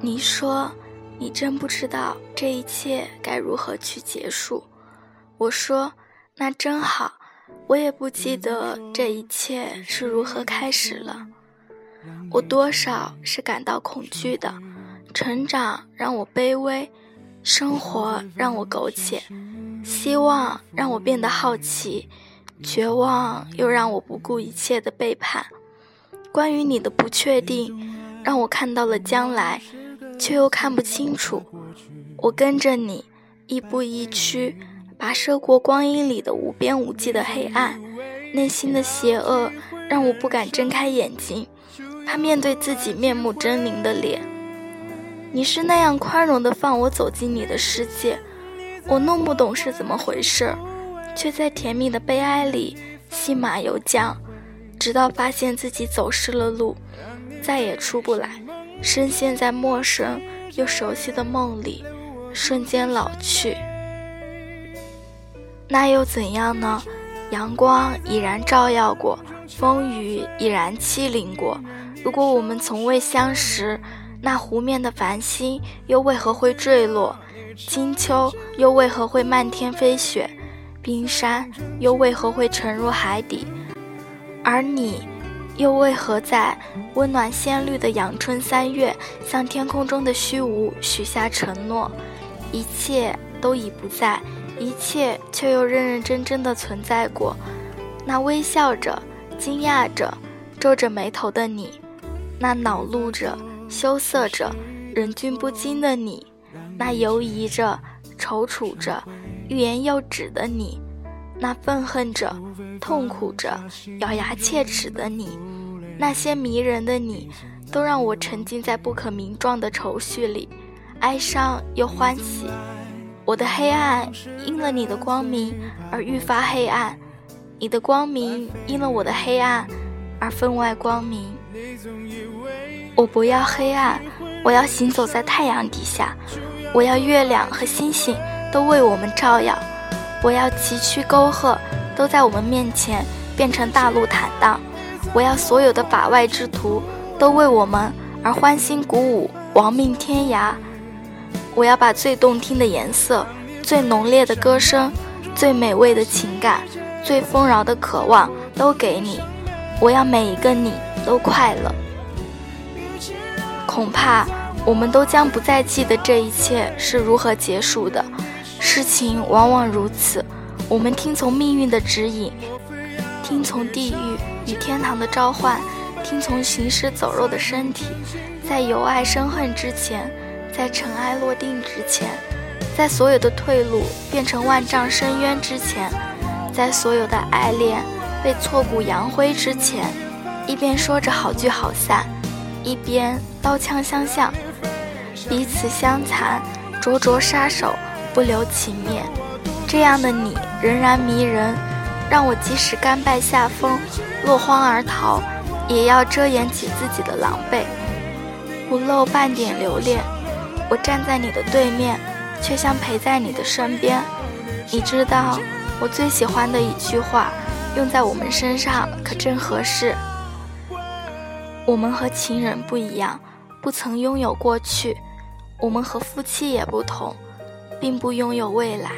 你说，你真不知道这一切该如何去结束。我说，那真好。我也不记得这一切是如何开始了。我多少是感到恐惧的。成长让我卑微，生活让我苟且，希望让我变得好奇，绝望又让我不顾一切的背叛。关于你的不确定，让我看到了将来，却又看不清楚。我跟着你，亦步亦趋。跋涉过光阴里的无边无际的黑暗，内心的邪恶让我不敢睁开眼睛，怕面对自己面目狰狞的脸。你是那样宽容的放我走进你的世界，我弄不懂是怎么回事，却在甜蜜的悲哀里信马由缰，直到发现自己走失了路，再也出不来，深陷在陌生又熟悉的梦里，瞬间老去。那又怎样呢？阳光已然照耀过，风雨已然欺凌过。如果我们从未相识，那湖面的繁星又为何会坠落？金秋又为何会漫天飞雪？冰山又为何会沉入海底？而你，又为何在温暖鲜绿的阳春三月，向天空中的虚无许下承诺？一切都已不在。一切却又认认真真的存在过，那微笑着、惊讶着、皱着眉头的你，那恼怒着、羞涩着、忍俊不禁的你，那犹疑着、踌躇着、欲言又止的你，那愤恨着、痛苦着、咬牙切齿的你，那些迷人的你，都让我沉浸在不可名状的愁绪里，哀伤又欢喜。我的黑暗因了你的光明而愈发黑暗，你的光明因了我的黑暗而分外光明。我不要黑暗，我要行走在太阳底下，我要月亮和星星都为我们照耀，我要崎岖沟壑都在我们面前变成大路坦荡，我要所有的法外之徒都为我们而欢欣鼓舞，亡命天涯。我要把最动听的颜色、最浓烈的歌声、最美味的情感、最丰饶的渴望都给你。我要每一个你都快乐。恐怕我们都将不再记得这一切是如何结束的。事情往往如此，我们听从命运的指引，听从地狱与天堂的召唤，听从行尸走肉的身体，在由爱生恨之前。在尘埃落定之前，在所有的退路变成万丈深渊之前，在所有的爱恋被挫骨扬灰之前，一边说着好聚好散，一边刀枪相向，彼此相残，灼灼杀手，不留情面。这样的你仍然迷人，让我即使甘拜下风，落荒而逃，也要遮掩起自己的狼狈，不露半点留恋。我站在你的对面，却像陪在你的身边。你知道，我最喜欢的一句话，用在我们身上可真合适。我们和情人不一样，不曾拥有过去；我们和夫妻也不同，并不拥有未来。